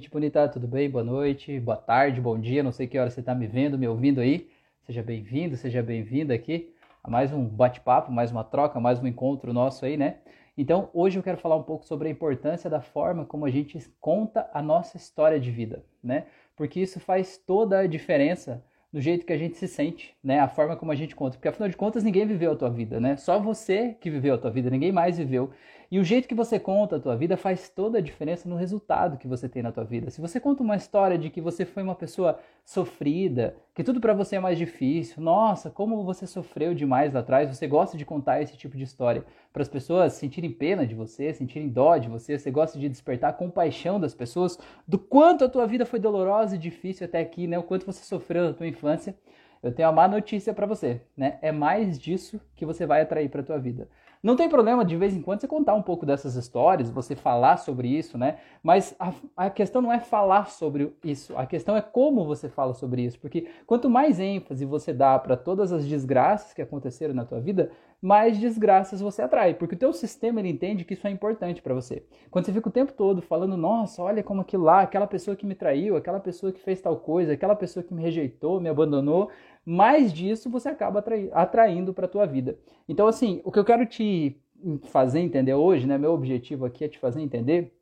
Gente bonita, tudo bem? Boa noite, boa tarde, bom dia, não sei que hora você está me vendo, me ouvindo aí. Seja bem-vindo, seja bem-vinda aqui a mais um bate-papo, mais uma troca, mais um encontro nosso aí, né? Então, hoje eu quero falar um pouco sobre a importância da forma como a gente conta a nossa história de vida, né? Porque isso faz toda a diferença no jeito que a gente se sente, né? A forma como a gente conta. Porque afinal de contas, ninguém viveu a tua vida, né? Só você que viveu a tua vida, ninguém mais viveu. E o jeito que você conta a tua vida faz toda a diferença no resultado que você tem na tua vida. Se você conta uma história de que você foi uma pessoa sofrida, que tudo para você é mais difícil, nossa, como você sofreu demais lá atrás, você gosta de contar esse tipo de história para as pessoas sentirem pena de você, sentirem dó de você, você gosta de despertar compaixão das pessoas, do quanto a tua vida foi dolorosa e difícil até aqui, né? O quanto você sofreu na tua infância. Eu tenho uma má notícia para você, né? É mais disso que você vai atrair para tua vida. Não tem problema de vez em quando você contar um pouco dessas histórias, você falar sobre isso, né? Mas a, a, questão não é falar sobre isso, a questão é como você fala sobre isso. Porque quanto mais ênfase você dá para todas as desgraças que aconteceram na tua vida, mais desgraças você atrai, porque o teu sistema ele entende que isso é importante para você. Quando você fica o tempo todo falando, nossa, olha como aquilo lá, aquela pessoa que me traiu, aquela pessoa que fez tal coisa, aquela pessoa que me rejeitou, me abandonou, mais disso você acaba atraindo para a tua vida. Então, assim, o que eu quero te fazer entender hoje, né, meu objetivo aqui é te fazer entender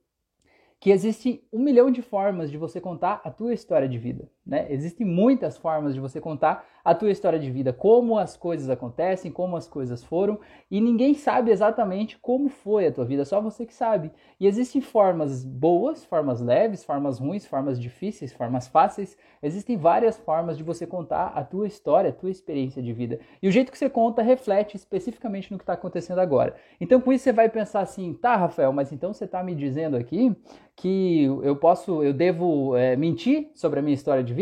que existe um milhão de formas de você contar a tua história de vida. Né? Existem muitas formas de você contar a tua história de vida, como as coisas acontecem, como as coisas foram, e ninguém sabe exatamente como foi a tua vida, só você que sabe. E existem formas boas, formas leves, formas ruins, formas difíceis, formas fáceis. Existem várias formas de você contar a tua história, a tua experiência de vida. E o jeito que você conta reflete especificamente no que está acontecendo agora. Então, com isso, você vai pensar assim: tá, Rafael, mas então você está me dizendo aqui que eu posso, eu devo é, mentir sobre a minha história de vida?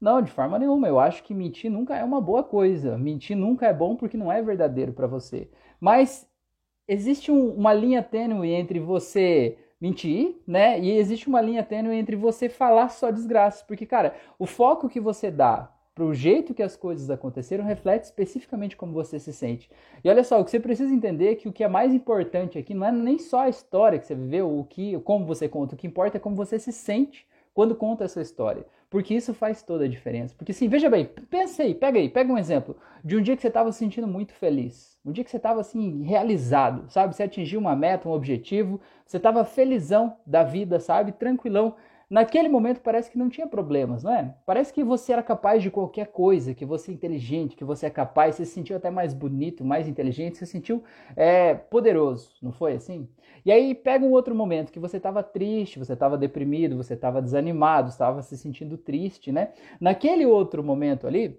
Não, de forma nenhuma. Eu acho que mentir nunca é uma boa coisa. Mentir nunca é bom porque não é verdadeiro para você. Mas existe um, uma linha tênue entre você mentir, né? E existe uma linha tênue entre você falar só desgraças. Porque, cara, o foco que você dá para o jeito que as coisas aconteceram reflete especificamente como você se sente. E olha só, o que você precisa entender é que o que é mais importante aqui não é nem só a história que você viveu, o que, como você conta, o que importa é como você se sente quando conta essa história. Porque isso faz toda a diferença. Porque assim, veja bem, pensa aí, pega aí, pega um exemplo de um dia que você estava se sentindo muito feliz. Um dia que você estava assim, realizado, sabe? Você atingiu uma meta, um objetivo, você estava felizão da vida, sabe? Tranquilão. Naquele momento parece que não tinha problemas, não é? Parece que você era capaz de qualquer coisa, que você é inteligente, que você é capaz, você se sentiu até mais bonito, mais inteligente, você se sentiu é, poderoso, não foi assim? E aí pega um outro momento que você estava triste, você estava deprimido, você estava desanimado, estava se sentindo triste, né? Naquele outro momento ali,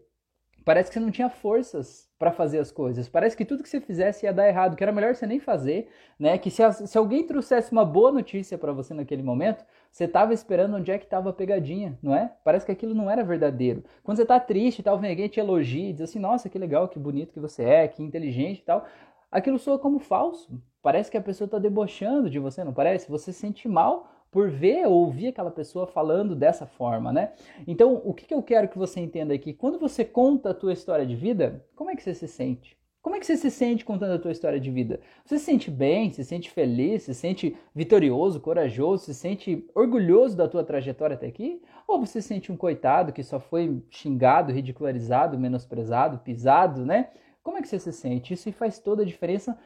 parece que você não tinha forças para fazer as coisas. Parece que tudo que você fizesse ia dar errado, que era melhor você nem fazer, né? Que se, se alguém trouxesse uma boa notícia para você naquele momento, você estava esperando onde é que estava a pegadinha, não é? Parece que aquilo não era verdadeiro. Quando você está triste e tal, vem alguém te elogia e diz assim, nossa, que legal, que bonito que você é, que inteligente e tal. Aquilo soa como falso. Parece que a pessoa está debochando de você, não parece? Você se sente mal por ver ou ouvir aquela pessoa falando dessa forma, né? Então, o que, que eu quero que você entenda aqui? Quando você conta a tua história de vida, como é que você se sente? Como é que você se sente contando a tua história de vida? Você se sente bem, se sente feliz, se sente vitorioso, corajoso, se sente orgulhoso da tua trajetória até aqui? Ou você se sente um coitado que só foi xingado, ridicularizado, menosprezado, pisado, né? Como é que você se sente? Isso faz toda a diferença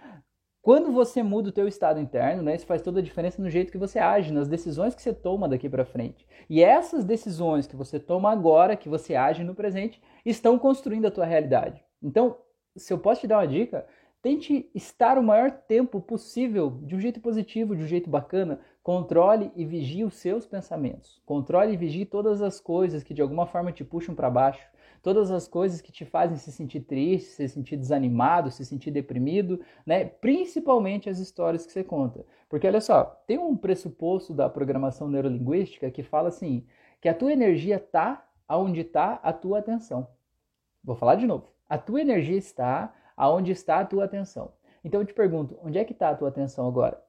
quando você muda o teu estado interno, né, isso faz toda a diferença no jeito que você age, nas decisões que você toma daqui para frente. E essas decisões que você toma agora, que você age no presente, estão construindo a tua realidade. Então, se eu posso te dar uma dica, tente estar o maior tempo possível de um jeito positivo, de um jeito bacana. Controle e vigie os seus pensamentos. Controle e vigie todas as coisas que de alguma forma te puxam para baixo todas as coisas que te fazem se sentir triste, se sentir desanimado, se sentir deprimido, né? Principalmente as histórias que você conta. Porque olha só, tem um pressuposto da programação neurolinguística que fala assim, que a tua energia está aonde está a tua atenção. Vou falar de novo. A tua energia está aonde está a tua atenção. Então eu te pergunto, onde é que está a tua atenção agora?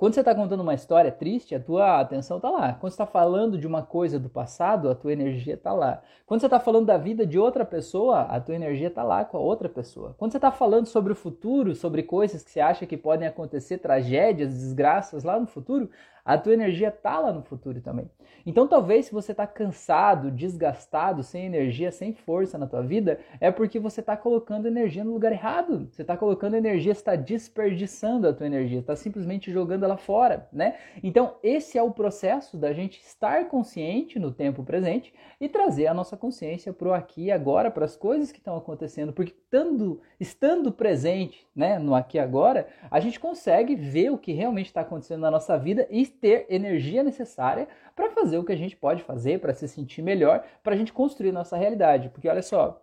Quando você está contando uma história triste, a tua atenção está lá. Quando você está falando de uma coisa do passado, a tua energia está lá. Quando você está falando da vida de outra pessoa, a tua energia está lá com a outra pessoa. Quando você está falando sobre o futuro, sobre coisas que você acha que podem acontecer, tragédias, desgraças lá no futuro, A tua energia tá lá no futuro também. Então talvez se você está cansado, desgastado, sem energia, sem força na tua vida, é porque você está colocando energia no lugar errado. Você está colocando energia, está desperdiçando a tua energia, está simplesmente jogando ela fora, né? Então esse é o processo da gente estar consciente no tempo presente e trazer a nossa consciência para o aqui e agora, para as coisas que estão acontecendo, porque estando, estando presente, né, no aqui e agora, a gente consegue ver o que realmente está acontecendo na nossa vida e ter energia necessária para fazer o que a gente pode fazer, para se sentir melhor, para a gente construir nossa realidade. Porque olha só,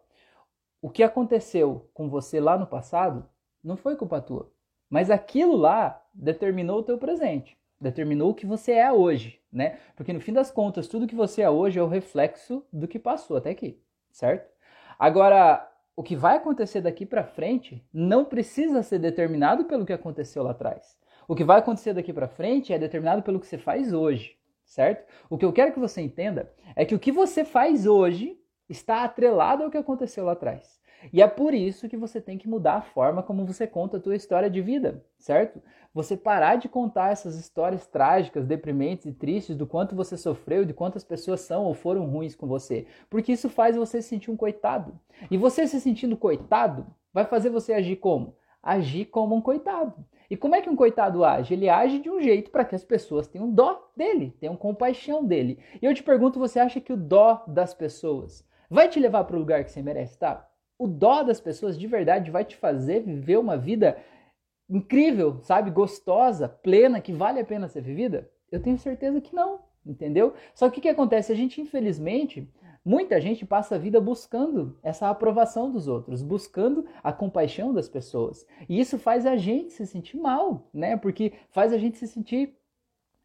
o que aconteceu com você lá no passado não foi culpa tua, mas aquilo lá determinou o teu presente, determinou o que você é hoje, né? Porque no fim das contas, tudo que você é hoje é o reflexo do que passou até aqui, certo? Agora, o que vai acontecer daqui para frente não precisa ser determinado pelo que aconteceu lá atrás. O que vai acontecer daqui para frente é determinado pelo que você faz hoje certo? O que eu quero que você entenda é que o que você faz hoje está atrelado ao que aconteceu lá atrás. E é por isso que você tem que mudar a forma como você conta a tua história de vida, certo? Você parar de contar essas histórias trágicas, deprimentes e tristes do quanto você sofreu, de quantas pessoas são ou foram ruins com você, porque isso faz você se sentir um coitado. E você se sentindo coitado vai fazer você agir como? Agir como um coitado. E como é que um coitado age? Ele age de um jeito para que as pessoas tenham dó dele, tenham compaixão dele. E eu te pergunto, você acha que o dó das pessoas vai te levar para o lugar que você merece estar? O dó das pessoas de verdade vai te fazer viver uma vida incrível, sabe? Gostosa, plena, que vale a pena ser vivida? Eu tenho certeza que não, entendeu? Só que o que acontece? A gente, infelizmente, Muita gente passa a vida buscando essa aprovação dos outros, buscando a compaixão das pessoas. E isso faz a gente se sentir mal, né? Porque faz a gente se sentir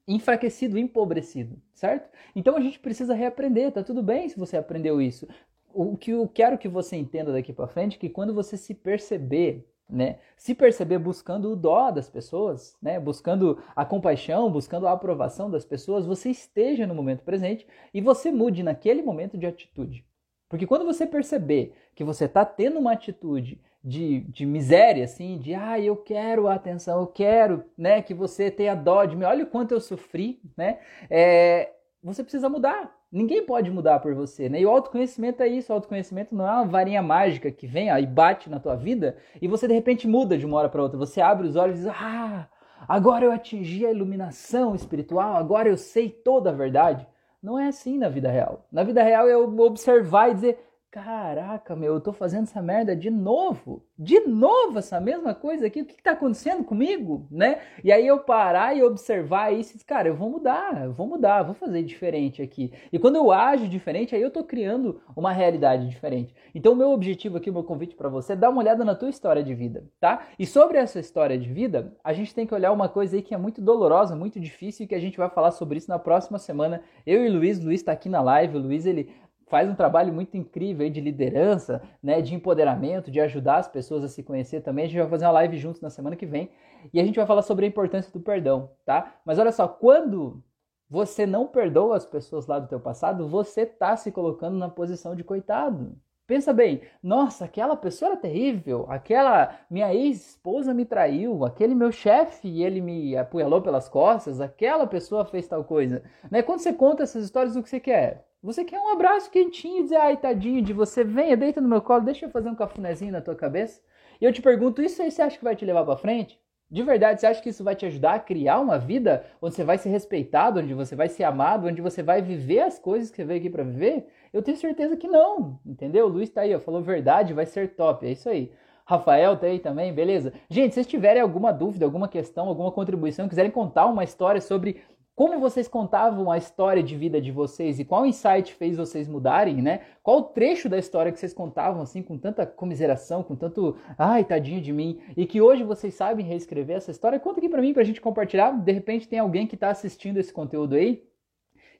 enfraquecido, empobrecido, certo? Então a gente precisa reaprender, tá tudo bem se você aprendeu isso. O que eu quero que você entenda daqui para frente é que quando você se perceber né? Se perceber buscando o dó das pessoas, né? Buscando a compaixão, buscando a aprovação das pessoas, você esteja no momento presente e você mude naquele momento de atitude. Porque quando você perceber que você está tendo uma atitude de, de miséria, assim, de ah, eu quero a atenção, eu quero né, que você tenha dó de mim, olha o quanto eu sofri, né? É, você precisa mudar. Ninguém pode mudar por você, né? E o autoconhecimento é isso, o autoconhecimento não é uma varinha mágica que vem ó, e bate na tua vida e você de repente muda de uma hora para outra. Você abre os olhos e diz: "Ah, agora eu atingi a iluminação espiritual, agora eu sei toda a verdade". Não é assim na vida real. Na vida real é observar e dizer: Caraca, meu, eu tô fazendo essa merda de novo. De novo essa mesma coisa aqui. O que, que tá acontecendo comigo, né? E aí eu parar e observar isso, cara, eu vou mudar, eu vou mudar, vou fazer diferente aqui. E quando eu ajo diferente, aí eu tô criando uma realidade diferente. Então o meu objetivo aqui, o meu convite para você é dar uma olhada na tua história de vida, tá? E sobre essa história de vida, a gente tem que olhar uma coisa aí que é muito dolorosa, muito difícil e que a gente vai falar sobre isso na próxima semana. Eu e o Luiz, o Luiz tá aqui na live, o Luiz ele faz um trabalho muito incrível de liderança, né, de empoderamento, de ajudar as pessoas a se conhecer também. A gente vai fazer uma live juntos na semana que vem e a gente vai falar sobre a importância do perdão, tá? Mas olha só, quando você não perdoa as pessoas lá do teu passado, você tá se colocando na posição de coitado. Pensa bem, nossa, aquela pessoa era terrível, aquela minha ex-esposa me traiu, aquele meu chefe, ele me apunhalou pelas costas, aquela pessoa fez tal coisa. Né? Quando você conta essas histórias, o que você quer? Você quer um abraço quentinho dizer, ai, tadinho de você, venha, deita no meu colo, deixa eu fazer um cafunézinho na tua cabeça. E eu te pergunto, isso aí você acha que vai te levar para frente? De verdade, você acha que isso vai te ajudar a criar uma vida onde você vai ser respeitado, onde você vai ser amado, onde você vai viver as coisas que você veio aqui para viver? Eu tenho certeza que não, entendeu? O Luiz tá aí, ó, falou verdade, vai ser top, é isso aí. Rafael tá aí também, beleza? Gente, se vocês tiverem alguma dúvida, alguma questão, alguma contribuição, quiserem contar uma história sobre como vocês contavam a história de vida de vocês e qual insight fez vocês mudarem, né? Qual trecho da história que vocês contavam assim com tanta comiseração, com tanto, ai, tadinho de mim, e que hoje vocês sabem reescrever essa história? Conta aqui para mim pra gente compartilhar. De repente tem alguém que tá assistindo esse conteúdo aí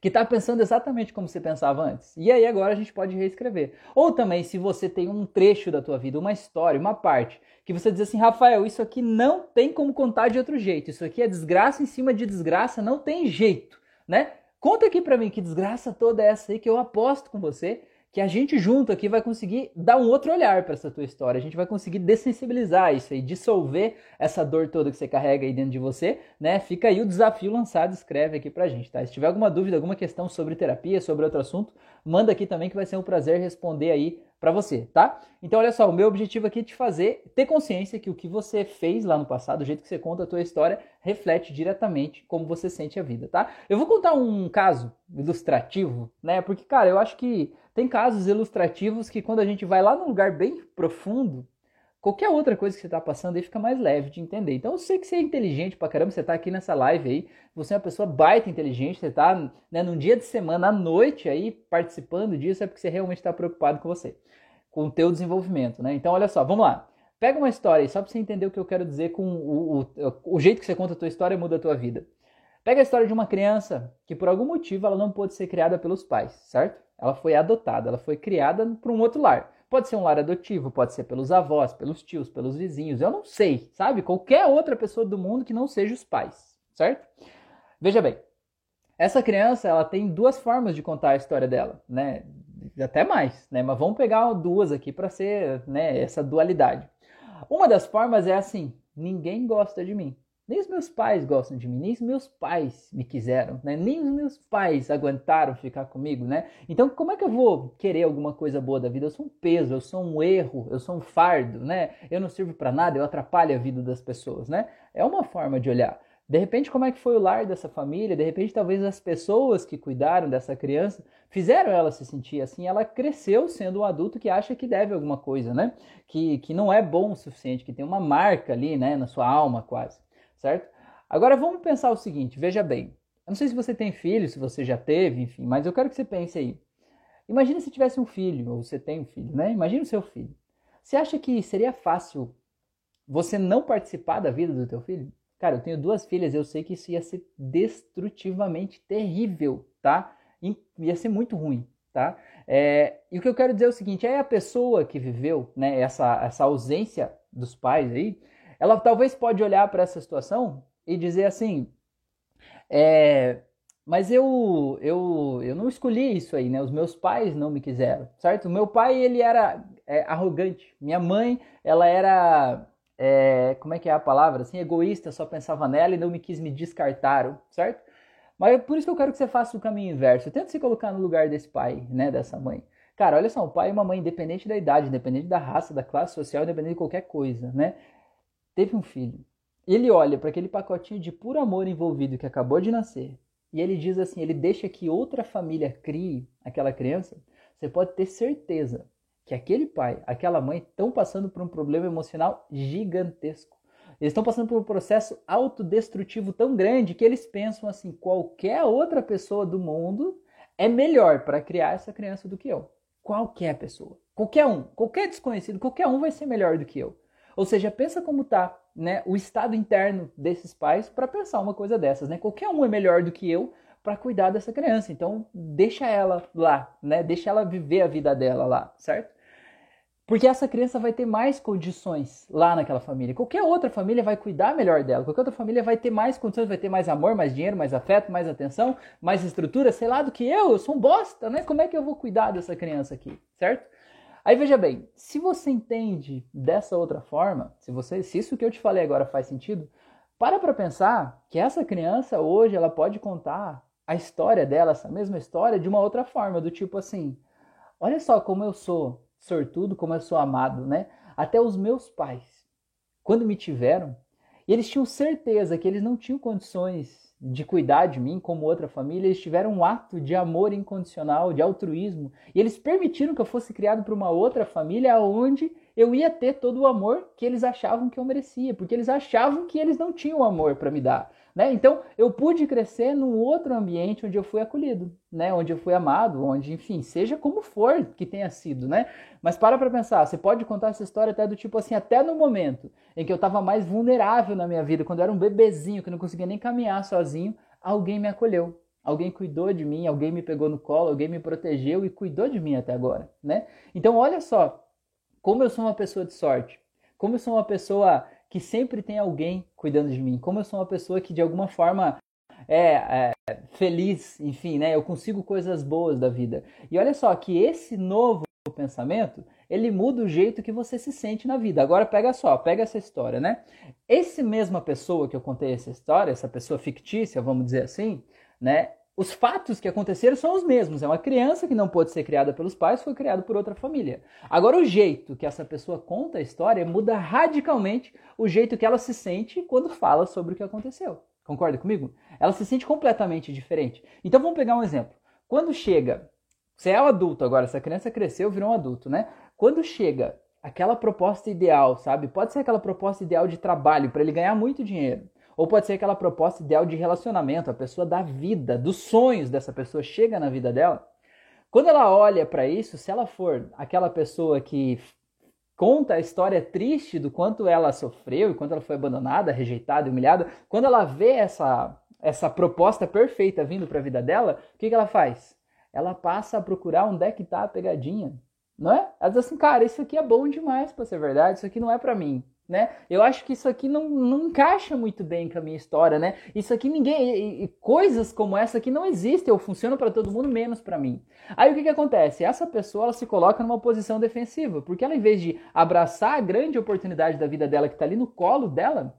que está pensando exatamente como você pensava antes. E aí agora a gente pode reescrever. Ou também, se você tem um trecho da tua vida, uma história, uma parte, que você diz assim, Rafael, isso aqui não tem como contar de outro jeito. Isso aqui é desgraça em cima de desgraça, não tem jeito, né? Conta aqui para mim que desgraça toda é essa aí que eu aposto com você que a gente junto aqui vai conseguir dar um outro olhar para essa tua história. A gente vai conseguir dessensibilizar isso aí, dissolver essa dor toda que você carrega aí dentro de você, né? Fica aí o desafio lançado, escreve aqui pra gente, tá? Se tiver alguma dúvida, alguma questão sobre terapia, sobre outro assunto, manda aqui também que vai ser um prazer responder aí para você, tá? Então, olha só, o meu objetivo aqui é te fazer ter consciência que o que você fez lá no passado, o jeito que você conta a tua história, reflete diretamente como você sente a vida, tá? Eu vou contar um caso ilustrativo, né? Porque, cara, eu acho que tem casos ilustrativos que quando a gente vai lá num lugar bem profundo, qualquer outra coisa que você está passando aí fica mais leve de entender. Então eu sei que você é inteligente pra caramba, você está aqui nessa live aí, você é uma pessoa baita inteligente, você está né, num dia de semana, à noite aí, participando disso, é porque você realmente está preocupado com você com o teu desenvolvimento, né? Então, olha só, vamos lá. Pega uma história aí, só para você entender o que eu quero dizer com o, o, o jeito que você conta a tua história muda a tua vida. Pega a história de uma criança que por algum motivo ela não pôde ser criada pelos pais, certo? Ela foi adotada, ela foi criada para um outro lar. Pode ser um lar adotivo, pode ser pelos avós, pelos tios, pelos vizinhos, eu não sei, sabe? Qualquer outra pessoa do mundo que não seja os pais, certo? Veja bem, essa criança ela tem duas formas de contar a história dela, né? até mais, né? Mas vamos pegar duas aqui para ser, né, essa dualidade. Uma das formas é assim: ninguém gosta de mim. Nem os meus pais gostam de mim, nem os meus pais me quiseram, né? Nem os meus pais aguentaram ficar comigo, né? Então, como é que eu vou querer alguma coisa boa da vida? Eu sou um peso, eu sou um erro, eu sou um fardo, né? Eu não sirvo para nada, eu atrapalho a vida das pessoas, né? É uma forma de olhar. De repente, como é que foi o lar dessa família? De repente, talvez as pessoas que cuidaram dessa criança fizeram ela se sentir assim. Ela cresceu sendo um adulto que acha que deve alguma coisa, né? Que, que não é bom o suficiente, que tem uma marca ali, né, na sua alma quase, certo? Agora vamos pensar o seguinte: veja bem. Eu não sei se você tem filho, se você já teve, enfim, mas eu quero que você pense aí. Imagina se tivesse um filho, ou você tem um filho, né? Imagina o seu filho. Você acha que seria fácil você não participar da vida do teu filho? Cara, eu tenho duas filhas, eu sei que isso ia ser destrutivamente terrível, tá? Ia ser muito ruim, tá? É, e o que eu quero dizer é o seguinte: é a pessoa que viveu né, essa, essa ausência dos pais aí, ela talvez pode olhar para essa situação e dizer assim, é, mas eu, eu, eu não escolhi isso aí, né? Os meus pais não me quiseram, certo? O meu pai, ele era é, arrogante. Minha mãe, ela era é, como é que é a palavra? Assim, egoísta, só pensava nela e não me quis me descartaram, certo? Mas é por isso que eu quero que você faça o caminho inverso. Tenta se colocar no lugar desse pai, né, dessa mãe. Cara, olha só, um pai e uma mãe, independente da idade, independente da raça, da classe social, independente de qualquer coisa, né? Teve um filho. Ele olha para aquele pacotinho de puro amor envolvido que acabou de nascer. E ele diz assim: ele deixa que outra família crie aquela criança. Você pode ter certeza que aquele pai, aquela mãe estão passando por um problema emocional gigantesco. Eles estão passando por um processo autodestrutivo tão grande que eles pensam assim: qualquer outra pessoa do mundo é melhor para criar essa criança do que eu. Qualquer pessoa. Qualquer um. Qualquer desconhecido, qualquer um vai ser melhor do que eu. Ou seja, pensa como tá né, o estado interno desses pais para pensar uma coisa dessas. Né? Qualquer um é melhor do que eu para cuidar dessa criança. Então, deixa ela lá, né? Deixa ela viver a vida dela lá, certo? Porque essa criança vai ter mais condições lá naquela família. Qualquer outra família vai cuidar melhor dela. Qualquer outra família vai ter mais condições, vai ter mais amor, mais dinheiro, mais afeto, mais atenção, mais estrutura, sei lá, do que eu. Eu sou um bosta, né? Como é que eu vou cuidar dessa criança aqui, certo? Aí veja bem, se você entende dessa outra forma, se você, se isso que eu te falei agora faz sentido, para para pensar que essa criança hoje ela pode contar a história dela, essa mesma história, de uma outra forma, do tipo assim: olha só como eu sou sortudo, como eu sou amado, né? Até os meus pais, quando me tiveram, eles tinham certeza que eles não tinham condições de cuidar de mim como outra família, eles tiveram um ato de amor incondicional, de altruísmo, e eles permitiram que eu fosse criado para uma outra família onde eu ia ter todo o amor que eles achavam que eu merecia, porque eles achavam que eles não tinham amor para me dar. Né? Então, eu pude crescer num outro ambiente onde eu fui acolhido, né? onde eu fui amado, onde, enfim, seja como for que tenha sido. Né? Mas para para pensar, você pode contar essa história até do tipo assim, até no momento em que eu estava mais vulnerável na minha vida, quando eu era um bebezinho, que não conseguia nem caminhar sozinho, alguém me acolheu. Alguém cuidou de mim, alguém me pegou no colo, alguém me protegeu e cuidou de mim até agora, né? Então, olha só, como eu sou uma pessoa de sorte, como eu sou uma pessoa que sempre tem alguém cuidando de mim, como eu sou uma pessoa que de alguma forma é, é feliz, enfim, né? Eu consigo coisas boas da vida. E olha só que esse novo pensamento, ele muda o jeito que você se sente na vida. Agora pega só, pega essa história, né? Esse mesma pessoa que eu contei essa história, essa pessoa fictícia, vamos dizer assim, né? Os fatos que aconteceram são os mesmos. É uma criança que não pôde ser criada pelos pais, foi criada por outra família. Agora, o jeito que essa pessoa conta a história muda radicalmente o jeito que ela se sente quando fala sobre o que aconteceu. Concorda comigo? Ela se sente completamente diferente. Então, vamos pegar um exemplo. Quando chega, você é um adulto agora, essa criança cresceu, virou um adulto, né? Quando chega aquela proposta ideal, sabe? Pode ser aquela proposta ideal de trabalho para ele ganhar muito dinheiro. Ou pode ser aquela proposta ideal de relacionamento, a pessoa da vida, dos sonhos dessa pessoa chega na vida dela. Quando ela olha para isso, se ela for aquela pessoa que conta a história triste do quanto ela sofreu e quanto ela foi abandonada, rejeitada, humilhada, quando ela vê essa essa proposta perfeita vindo para a vida dela, o que, que ela faz? Ela passa a procurar onde é que está a pegadinha, não é? Ela diz assim, cara, isso aqui é bom demais para ser verdade, isso aqui não é para mim né? Eu acho que isso aqui não, não encaixa muito bem com a minha história, né? Isso aqui ninguém, e, e coisas como essa aqui não existem ou funcionam para todo mundo menos para mim. Aí o que que acontece? Essa pessoa ela se coloca numa posição defensiva, porque ela em vez de abraçar a grande oportunidade da vida dela que está ali no colo dela,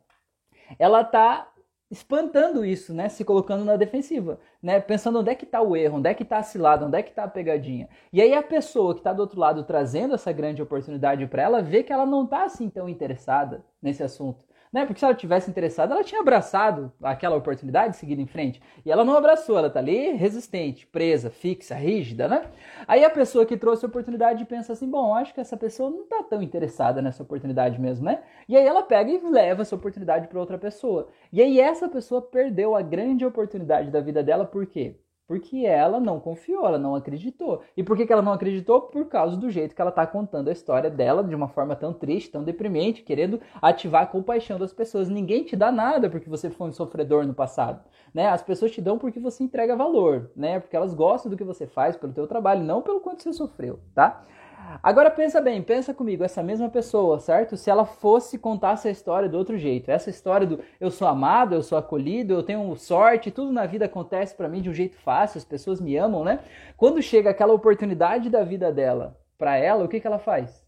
ela tá espantando isso, né? Se colocando na defensiva, né? Pensando onde é que está o erro, onde é que está a cilada, onde é que está a pegadinha. E aí a pessoa que está do outro lado trazendo essa grande oportunidade para ela vê que ela não está assim tão interessada nesse assunto né? Porque se ela tivesse interessada, ela tinha abraçado aquela oportunidade de seguir em frente. E ela não abraçou, ela tá ali resistente, presa, fixa, rígida, né? Aí a pessoa que trouxe a oportunidade pensa assim: bom, acho que essa pessoa não tá tão interessada nessa oportunidade mesmo, né? E aí ela pega e leva essa oportunidade para outra pessoa. E aí essa pessoa perdeu a grande oportunidade da vida dela, por quê? Porque ela não confiou, ela não acreditou. E por que, que ela não acreditou? Por causa do jeito que ela está contando a história dela de uma forma tão triste, tão deprimente, querendo ativar a compaixão das pessoas. Ninguém te dá nada porque você foi um sofredor no passado. Né? As pessoas te dão porque você entrega valor, né? Porque elas gostam do que você faz pelo teu trabalho, não pelo quanto você sofreu, tá? Agora pensa bem, pensa comigo, essa mesma pessoa, certo? Se ela fosse contar essa história do outro jeito, essa história do eu sou amado, eu sou acolhido, eu tenho sorte, tudo na vida acontece para mim de um jeito fácil, as pessoas me amam, né? Quando chega aquela oportunidade da vida dela para ela, o que, que ela faz?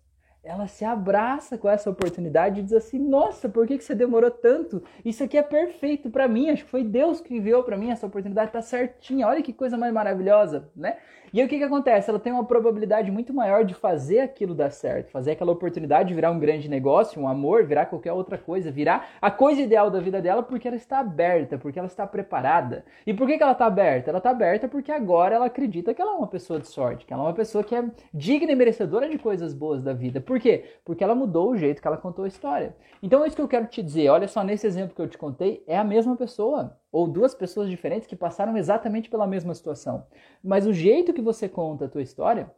ela se abraça com essa oportunidade e diz assim: Nossa, por que, que você demorou tanto? Isso aqui é perfeito para mim. Acho que foi Deus que enviou para mim essa oportunidade, tá certinha. Olha que coisa mais maravilhosa, né? E aí o que, que acontece? Ela tem uma probabilidade muito maior de fazer aquilo dar certo, fazer aquela oportunidade virar um grande negócio, um amor, virar qualquer outra coisa, virar a coisa ideal da vida dela porque ela está aberta, porque ela está preparada. E por que, que ela está aberta? Ela está aberta porque agora ela acredita que ela é uma pessoa de sorte, que ela é uma pessoa que é digna e merecedora de coisas boas da vida. Por quê? Porque ela mudou o jeito que ela contou a história. Então é isso que eu quero te dizer. Olha só, nesse exemplo que eu te contei, é a mesma pessoa ou duas pessoas diferentes que passaram exatamente pela mesma situação. Mas o jeito que você conta a tua história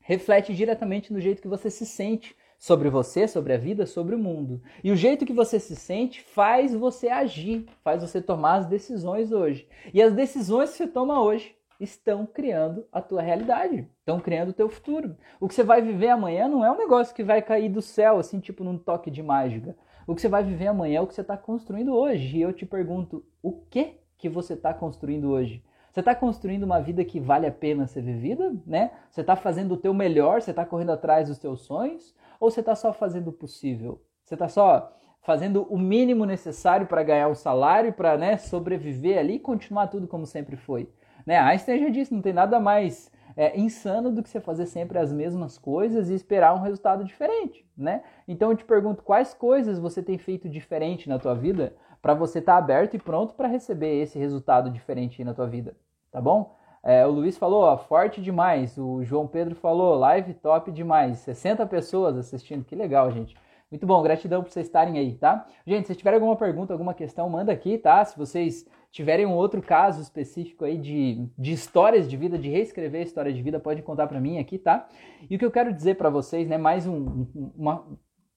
reflete diretamente no jeito que você se sente sobre você, sobre a vida, sobre o mundo. E o jeito que você se sente faz você agir, faz você tomar as decisões hoje. E as decisões que você toma hoje estão criando a tua realidade, estão criando o teu futuro. O que você vai viver amanhã não é um negócio que vai cair do céu, assim, tipo num toque de mágica. O que você vai viver amanhã é o que você está construindo hoje. E eu te pergunto, o que que você está construindo hoje? Você está construindo uma vida que vale a pena ser vivida, né? Você está fazendo o teu melhor, você está correndo atrás dos teus sonhos, ou você está só fazendo o possível? Você está só fazendo o mínimo necessário para ganhar um salário, para né, sobreviver ali e continuar tudo como sempre foi? Né? Einstein já disse, não tem nada mais é, insano do que você fazer sempre as mesmas coisas e esperar um resultado diferente, né? Então eu te pergunto quais coisas você tem feito diferente na tua vida para você estar tá aberto e pronto para receber esse resultado diferente na tua vida, tá bom? É, o Luiz falou, ó, forte demais. O João Pedro falou, live top demais. 60 pessoas assistindo, que legal, gente. Muito bom, gratidão por vocês estarem aí, tá? Gente, se tiver alguma pergunta, alguma questão, manda aqui, tá? Se vocês tiverem um outro caso específico aí de, de histórias de vida, de reescrever a história de vida, pode contar para mim aqui, tá? E o que eu quero dizer para vocês, né, mais um, uma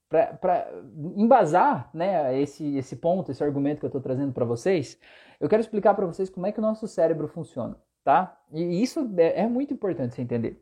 para embasar, né, esse esse ponto, esse argumento que eu estou trazendo para vocês, eu quero explicar para vocês como é que o nosso cérebro funciona, tá? E isso é, é muito importante você entender.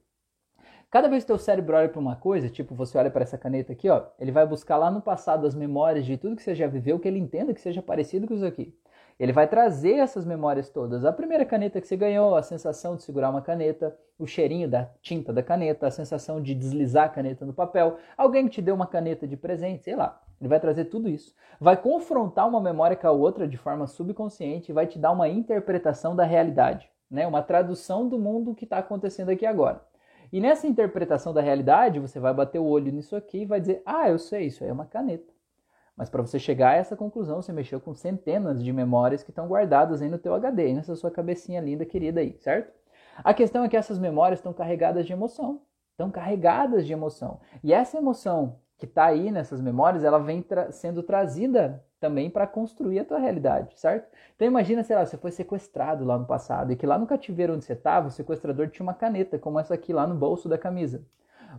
Cada vez que o teu cérebro olha para uma coisa, tipo você olha para essa caneta aqui, ó, ele vai buscar lá no passado as memórias de tudo que você já viveu, que ele entenda que seja parecido com isso aqui. Ele vai trazer essas memórias todas. A primeira caneta que você ganhou, a sensação de segurar uma caneta, o cheirinho da tinta da caneta, a sensação de deslizar a caneta no papel, alguém que te deu uma caneta de presente, sei lá. Ele vai trazer tudo isso. Vai confrontar uma memória com a outra de forma subconsciente e vai te dar uma interpretação da realidade, né? uma tradução do mundo que está acontecendo aqui agora. E nessa interpretação da realidade, você vai bater o olho nisso aqui e vai dizer: Ah, eu sei, isso aí é uma caneta. Mas para você chegar a essa conclusão, você mexeu com centenas de memórias que estão guardadas aí no teu HD, nessa sua cabecinha linda, querida aí, certo? A questão é que essas memórias estão carregadas de emoção. Estão carregadas de emoção. E essa emoção que está aí nessas memórias, ela vem tra sendo trazida também para construir a tua realidade, certo? Então imagina, sei lá, você foi sequestrado lá no passado e que lá no cativeiro onde você estava, o sequestrador tinha uma caneta como essa aqui lá no bolso da camisa.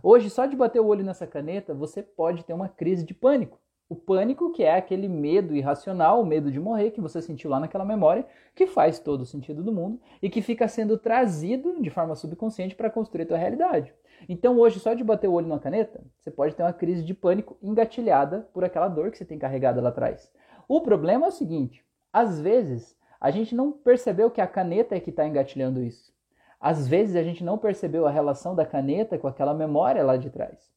Hoje, só de bater o olho nessa caneta, você pode ter uma crise de pânico. O pânico, que é aquele medo irracional, o medo de morrer que você sentiu lá naquela memória, que faz todo o sentido do mundo e que fica sendo trazido de forma subconsciente para construir a tua realidade. Então, hoje, só de bater o olho na caneta, você pode ter uma crise de pânico engatilhada por aquela dor que você tem carregada lá atrás. O problema é o seguinte: às vezes a gente não percebeu que a caneta é que está engatilhando isso. Às vezes a gente não percebeu a relação da caneta com aquela memória lá de trás.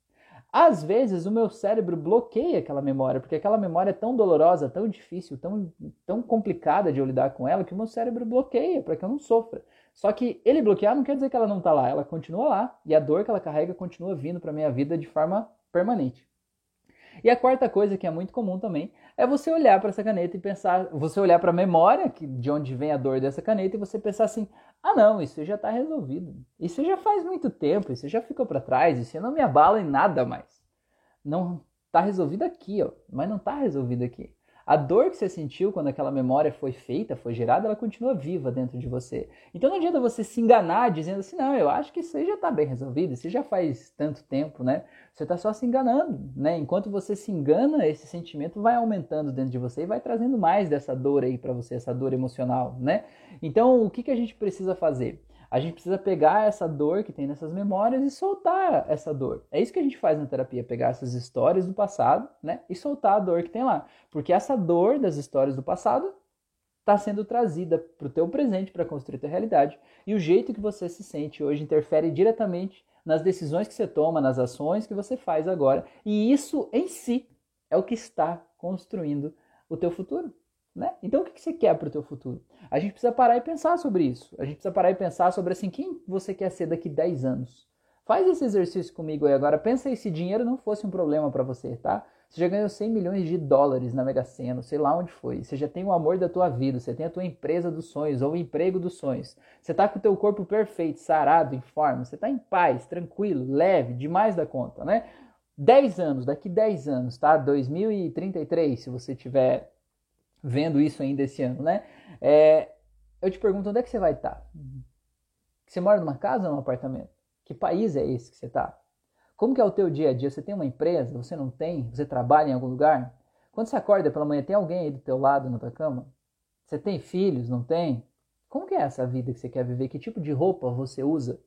Às vezes o meu cérebro bloqueia aquela memória, porque aquela memória é tão dolorosa, tão difícil, tão, tão complicada de eu lidar com ela, que o meu cérebro bloqueia para que eu não sofra. Só que ele bloquear não quer dizer que ela não está lá, ela continua lá e a dor que ela carrega continua vindo para minha vida de forma permanente. E a quarta coisa que é muito comum também é você olhar para essa caneta e pensar, você olhar para a memória de onde vem a dor dessa caneta e você pensar assim: ah, não, isso já está resolvido. Isso já faz muito tempo, isso já ficou para trás, isso não me abala em nada mais. Não está resolvido aqui, ó, mas não está resolvido aqui. A dor que você sentiu quando aquela memória foi feita, foi gerada, ela continua viva dentro de você. Então não adianta você se enganar dizendo assim, não, eu acho que isso aí já está bem resolvido, isso já faz tanto tempo, né? Você está só se enganando, né? Enquanto você se engana, esse sentimento vai aumentando dentro de você e vai trazendo mais dessa dor aí para você, essa dor emocional, né? Então o que, que a gente precisa fazer? A gente precisa pegar essa dor que tem nessas memórias e soltar essa dor. É isso que a gente faz na terapia, pegar essas histórias do passado, né, e soltar a dor que tem lá. Porque essa dor das histórias do passado está sendo trazida para o teu presente para construir a tua realidade. E o jeito que você se sente hoje interfere diretamente nas decisões que você toma, nas ações que você faz agora. E isso em si é o que está construindo o teu futuro. Né? Então o que você quer para o teu futuro? A gente precisa parar e pensar sobre isso. A gente precisa parar e pensar sobre assim, quem você quer ser daqui 10 anos. Faz esse exercício comigo aí agora. Pensa aí se dinheiro não fosse um problema para você, tá? Você já ganhou 100 milhões de dólares na Mega Sena, sei lá onde foi. Você já tem o amor da tua vida, você tem a tua empresa dos sonhos ou o emprego dos sonhos. Você tá com o teu corpo perfeito, sarado, em forma. Você tá em paz, tranquilo, leve, demais da conta, né? 10 anos, daqui 10 anos, tá? 2033, se você tiver vendo isso ainda esse ano, né? É, eu te pergunto, onde é que você vai estar? Você mora numa casa ou num apartamento? Que país é esse que você está? Como que é o teu dia a dia? Você tem uma empresa? Você não tem? Você trabalha em algum lugar? Quando você acorda pela manhã, tem alguém aí do teu lado na tua cama? Você tem filhos? Não tem? Como que é essa vida que você quer viver? Que tipo de roupa você usa?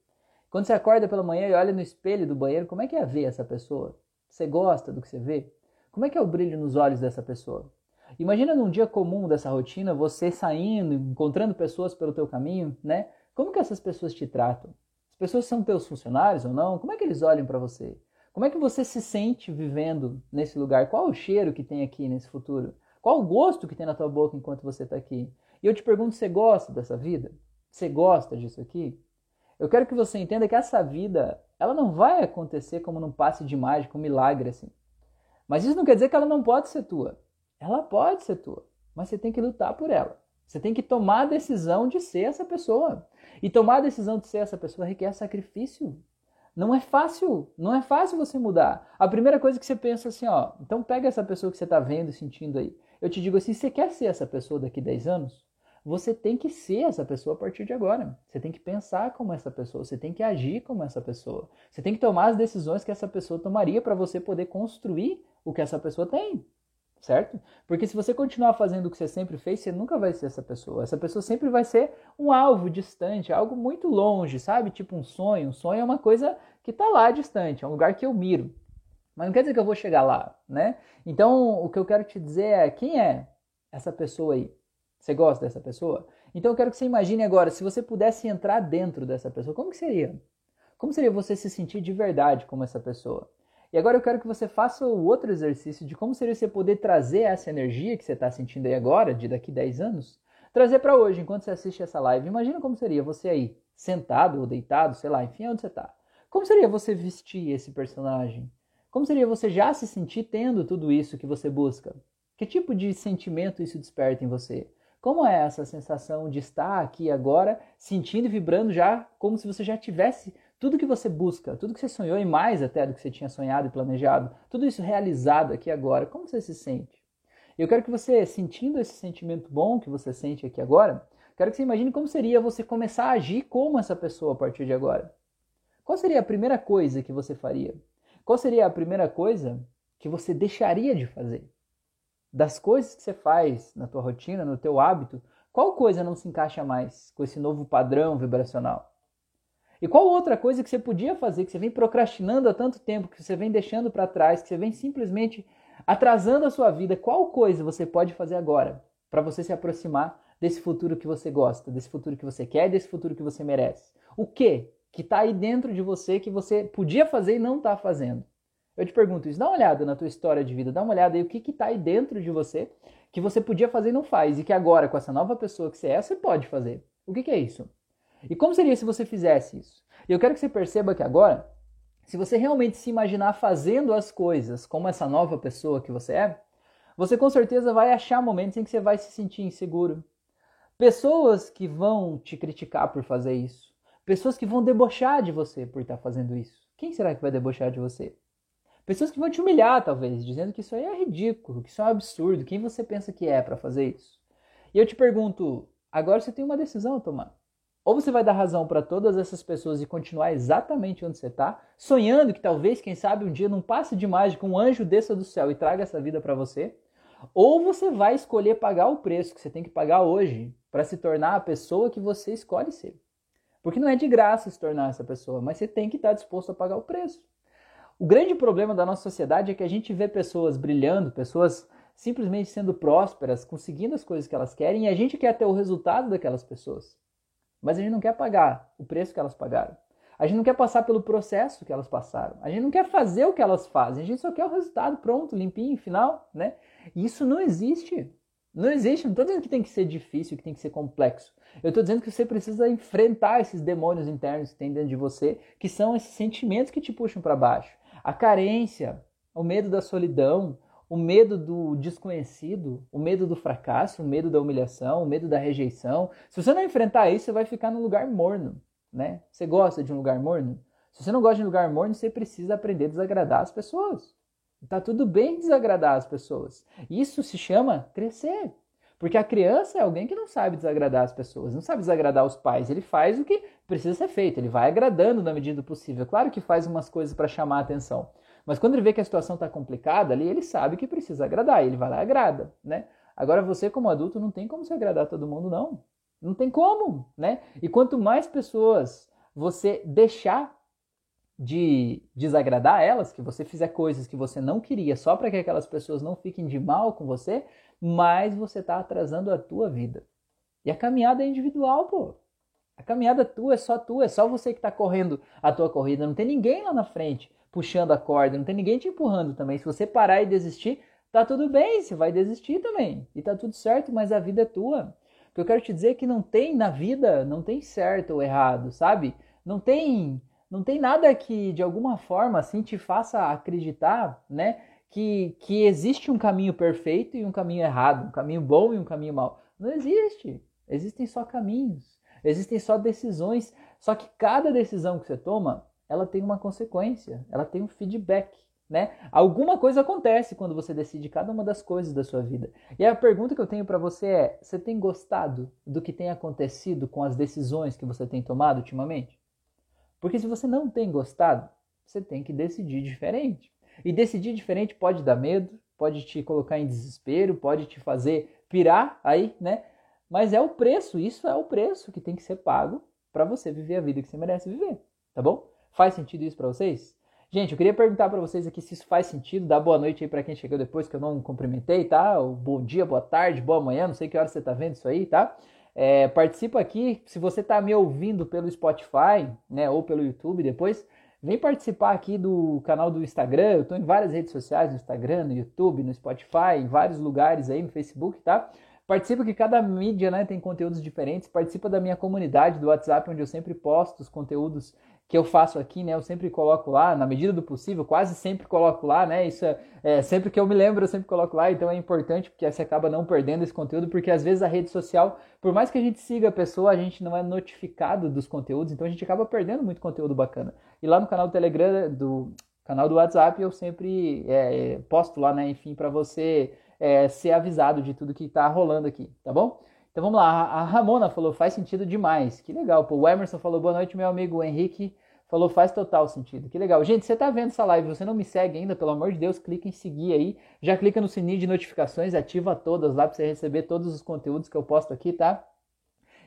Quando você acorda pela manhã e olha no espelho do banheiro, como é que é ver essa pessoa? Você gosta do que você vê? Como é que é o brilho nos olhos dessa pessoa? Imagina num dia comum dessa rotina, você saindo, encontrando pessoas pelo teu caminho, né? Como que essas pessoas te tratam? As pessoas são teus funcionários ou não? Como é que eles olham para você? Como é que você se sente vivendo nesse lugar? Qual o cheiro que tem aqui nesse futuro? Qual o gosto que tem na tua boca enquanto você está aqui? E eu te pergunto, você gosta dessa vida? Você gosta disso aqui? Eu quero que você entenda que essa vida, ela não vai acontecer como num passe de mágica, um milagre assim. Mas isso não quer dizer que ela não pode ser tua. Ela pode ser tua, mas você tem que lutar por ela. Você tem que tomar a decisão de ser essa pessoa. E tomar a decisão de ser essa pessoa requer sacrifício. Não é fácil, não é fácil você mudar. A primeira coisa que você pensa assim, ó, então pega essa pessoa que você está vendo e sentindo aí. Eu te digo assim, você quer ser essa pessoa daqui 10 anos? Você tem que ser essa pessoa a partir de agora. Você tem que pensar como essa pessoa, você tem que agir como essa pessoa. Você tem que tomar as decisões que essa pessoa tomaria para você poder construir o que essa pessoa tem certo? Porque se você continuar fazendo o que você sempre fez, você nunca vai ser essa pessoa. Essa pessoa sempre vai ser um alvo distante, algo muito longe, sabe? Tipo um sonho. Um sonho é uma coisa que está lá distante, é um lugar que eu miro. Mas não quer dizer que eu vou chegar lá, né? Então, o que eu quero te dizer é quem é essa pessoa aí? Você gosta dessa pessoa? Então eu quero que você imagine agora, se você pudesse entrar dentro dessa pessoa, como que seria? Como seria você se sentir de verdade como essa pessoa? E agora eu quero que você faça o outro exercício de como seria você poder trazer essa energia que você está sentindo aí agora, de daqui 10 anos, trazer para hoje, enquanto você assiste essa live. Imagina como seria você aí, sentado ou deitado, sei lá, enfim, onde você está. Como seria você vestir esse personagem? Como seria você já se sentir tendo tudo isso que você busca? Que tipo de sentimento isso desperta em você? Como é essa sensação de estar aqui agora, sentindo e vibrando já como se você já tivesse tudo que você busca, tudo que você sonhou e mais até do que você tinha sonhado e planejado, tudo isso realizado aqui agora, como você se sente? Eu quero que você, sentindo esse sentimento bom que você sente aqui agora, quero que você imagine como seria você começar a agir como essa pessoa a partir de agora. Qual seria a primeira coisa que você faria? Qual seria a primeira coisa que você deixaria de fazer? Das coisas que você faz na tua rotina, no teu hábito, qual coisa não se encaixa mais com esse novo padrão vibracional? E qual outra coisa que você podia fazer, que você vem procrastinando há tanto tempo, que você vem deixando para trás, que você vem simplesmente atrasando a sua vida, qual coisa você pode fazer agora para você se aproximar desse futuro que você gosta, desse futuro que você quer, desse futuro que você merece? O que que está aí dentro de você que você podia fazer e não está fazendo. Eu te pergunto isso, dá uma olhada na tua história de vida, dá uma olhada aí o que está aí dentro de você que você podia fazer e não faz, e que agora, com essa nova pessoa que você é, você pode fazer. O que, que é isso? E como seria se você fizesse isso? E eu quero que você perceba que agora, se você realmente se imaginar fazendo as coisas como essa nova pessoa que você é, você com certeza vai achar momentos em que você vai se sentir inseguro. Pessoas que vão te criticar por fazer isso Pessoas que vão debochar de você por estar fazendo isso. Quem será que vai debochar de você? Pessoas que vão te humilhar, talvez, dizendo que isso aí é ridículo, que isso é um absurdo. Quem você pensa que é para fazer isso? E eu te pergunto, agora você tem uma decisão a tomar. Ou você vai dar razão para todas essas pessoas e continuar exatamente onde você está, sonhando que talvez, quem sabe, um dia num passe de mágica um anjo desça do céu e traga essa vida para você, ou você vai escolher pagar o preço que você tem que pagar hoje para se tornar a pessoa que você escolhe ser. Porque não é de graça se tornar essa pessoa, mas você tem que estar disposto a pagar o preço. O grande problema da nossa sociedade é que a gente vê pessoas brilhando, pessoas simplesmente sendo prósperas, conseguindo as coisas que elas querem, e a gente quer ter o resultado daquelas pessoas. Mas a gente não quer pagar o preço que elas pagaram. A gente não quer passar pelo processo que elas passaram. A gente não quer fazer o que elas fazem. A gente só quer o resultado pronto, limpinho, final, né? E isso não existe. Não existe. Não estou dizendo que tem que ser difícil, que tem que ser complexo. Eu estou dizendo que você precisa enfrentar esses demônios internos que tem dentro de você, que são esses sentimentos que te puxam para baixo. A carência, o medo da solidão, o medo do desconhecido, o medo do fracasso, o medo da humilhação, o medo da rejeição. Se você não enfrentar isso, você vai ficar num lugar morno, né? Você gosta de um lugar morno? Se você não gosta de um lugar morno, você precisa aprender a desagradar as pessoas. Tá tudo bem desagradar as pessoas. Isso se chama crescer. Porque a criança é alguém que não sabe desagradar as pessoas, não sabe desagradar os pais. Ele faz o que precisa ser feito, ele vai agradando na medida do possível. Claro que faz umas coisas para chamar a atenção. Mas quando ele vê que a situação está complicada ali, ele sabe que precisa agradar, ele vai lá e agrada, né? Agora você como adulto não tem como se agradar todo mundo não. Não tem como, né? E quanto mais pessoas você deixar de desagradar elas, que você fizer coisas que você não queria só para que aquelas pessoas não fiquem de mal com você, mais você está atrasando a tua vida. E a caminhada é individual, pô. A caminhada tua é só tua, é só você que está correndo a tua corrida. Não tem ninguém lá na frente puxando a corda, não tem ninguém te empurrando também. Se você parar e desistir, tá tudo bem, você vai desistir também. E tá tudo certo, mas a vida é tua. O que eu quero te dizer é que não tem na vida, não tem certo ou errado, sabe? Não tem, não tem nada que de alguma forma assim te faça acreditar, né, que, que existe um caminho perfeito e um caminho errado, um caminho bom e um caminho mau. Não existe. Existem só caminhos, existem só decisões. Só que cada decisão que você toma, ela tem uma consequência, ela tem um feedback. Né? Alguma coisa acontece quando você decide cada uma das coisas da sua vida. E a pergunta que eu tenho para você é: você tem gostado do que tem acontecido com as decisões que você tem tomado ultimamente? Porque se você não tem gostado, você tem que decidir diferente. E decidir diferente pode dar medo, pode te colocar em desespero, pode te fazer pirar aí, né? Mas é o preço, isso é o preço que tem que ser pago para você viver a vida que você merece viver, tá bom? Faz sentido isso para vocês? Gente, eu queria perguntar para vocês aqui se isso faz sentido. Dá boa noite aí para quem chegou depois que eu não cumprimentei, tá? Bom dia, boa tarde, boa manhã, não sei que hora você tá vendo isso aí, tá? É, participa aqui, se você tá me ouvindo pelo Spotify, né, ou pelo YouTube depois, vem participar aqui do canal do Instagram. Eu tô em várias redes sociais, no Instagram, no YouTube, no Spotify, em vários lugares aí, no Facebook, tá? Participa que cada mídia né, tem conteúdos diferentes. Participa da minha comunidade do WhatsApp, onde eu sempre posto os conteúdos que eu faço aqui, né? Eu sempre coloco lá, na medida do possível, quase sempre coloco lá, né? Isso é, é, sempre que eu me lembro, eu sempre coloco lá, então é importante porque você acaba não perdendo esse conteúdo, porque às vezes a rede social, por mais que a gente siga a pessoa, a gente não é notificado dos conteúdos, então a gente acaba perdendo muito conteúdo bacana. E lá no canal do Telegram, do canal do WhatsApp, eu sempre é, posto lá, né? Enfim, para você é, ser avisado de tudo que está rolando aqui, tá bom? Então vamos lá, a Ramona falou, faz sentido demais, que legal. Pô, o Emerson falou, boa noite, meu amigo o Henrique falou, faz total sentido, que legal. Gente, você está vendo essa live, você não me segue ainda, pelo amor de Deus, clica em seguir aí, já clica no sininho de notificações, ativa todas lá para você receber todos os conteúdos que eu posto aqui, tá?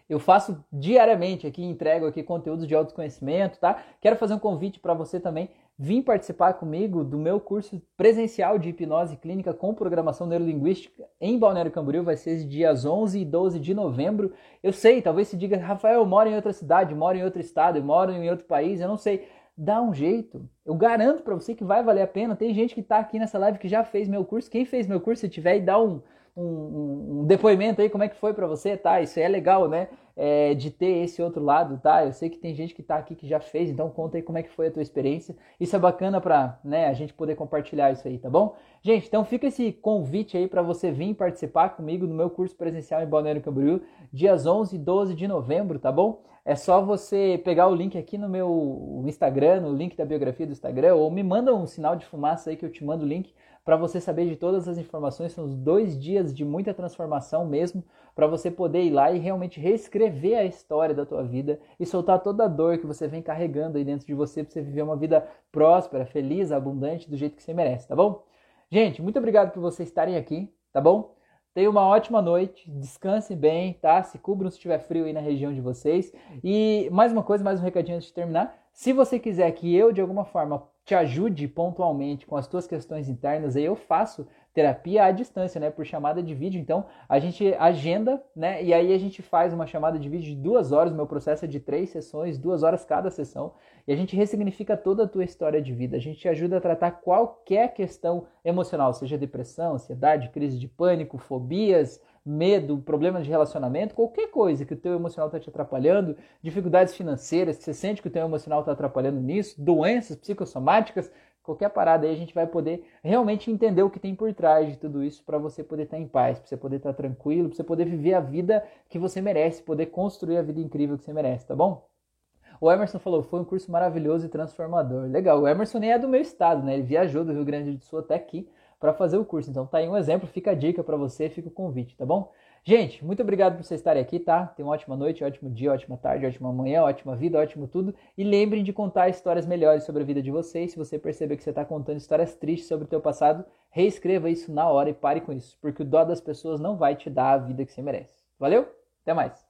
Eu faço diariamente aqui, entrego aqui conteúdos de autoconhecimento, tá? Quero fazer um convite para você também Vim participar comigo do meu curso presencial de hipnose clínica com programação neurolinguística em Balneário Camboriú, vai ser dias 11 e 12 de novembro. Eu sei, talvez se diga, Rafael, eu moro em outra cidade, moro em outro estado, eu moro em outro país, eu não sei. Dá um jeito. Eu garanto para você que vai valer a pena. Tem gente que está aqui nessa live que já fez meu curso. Quem fez meu curso, se tiver e dá um, um, um, depoimento aí, como é que foi para você, tá? Isso é legal, né? É, de ter esse outro lado, tá? Eu sei que tem gente que tá aqui que já fez, então conta aí como é que foi a tua experiência. Isso é bacana para, né, a gente poder compartilhar isso aí, tá bom? Gente, então fica esse convite aí para você vir participar comigo no meu curso presencial em Balneário Camboriú, dias 11 e 12 de novembro, tá bom? É só você pegar o link aqui no meu Instagram, no link da biografia do Instagram, ou me manda um sinal de fumaça aí que eu te mando o link para você saber de todas as informações. São os dois dias de muita transformação mesmo, para você poder ir lá e realmente reescrever a história da tua vida e soltar toda a dor que você vem carregando aí dentro de você para você viver uma vida próspera, feliz, abundante, do jeito que você merece, tá bom? Gente, muito obrigado por vocês estarem aqui, tá bom? Tenha uma ótima noite, descansem bem, tá? Se cubram se estiver frio aí na região de vocês. E mais uma coisa, mais um recadinho antes de terminar. Se você quiser que eu, de alguma forma, te ajude pontualmente com as tuas questões internas, aí eu faço terapia à distância, né, por chamada de vídeo. Então, a gente agenda, né, e aí a gente faz uma chamada de vídeo de duas horas. Meu processo é de três sessões, duas horas cada sessão, e a gente ressignifica toda a tua história de vida. A gente te ajuda a tratar qualquer questão emocional, seja depressão, ansiedade, crise de pânico, fobias, medo, problemas de relacionamento, qualquer coisa que o teu emocional está te atrapalhando, dificuldades financeiras, você sente que o teu emocional está atrapalhando nisso, doenças psicossomáticas, qualquer parada aí a gente vai poder realmente entender o que tem por trás de tudo isso para você poder estar tá em paz, para você poder estar tá tranquilo, para você poder viver a vida que você merece, poder construir a vida incrível que você merece, tá bom? O Emerson falou, foi um curso maravilhoso e transformador. Legal, o Emerson nem é do meu estado, né? Ele viajou do Rio Grande do Sul até aqui para fazer o curso. Então tá aí um exemplo, fica a dica para você, fica o convite, tá bom? Gente, muito obrigado por vocês estarem aqui, tá? Tenham uma ótima noite, ótimo dia, ótima tarde, ótima manhã, ótima vida, ótimo tudo. E lembrem de contar histórias melhores sobre a vida de vocês. Se você perceber que você está contando histórias tristes sobre o teu passado, reescreva isso na hora e pare com isso, porque o dó das pessoas não vai te dar a vida que você merece. Valeu? Até mais!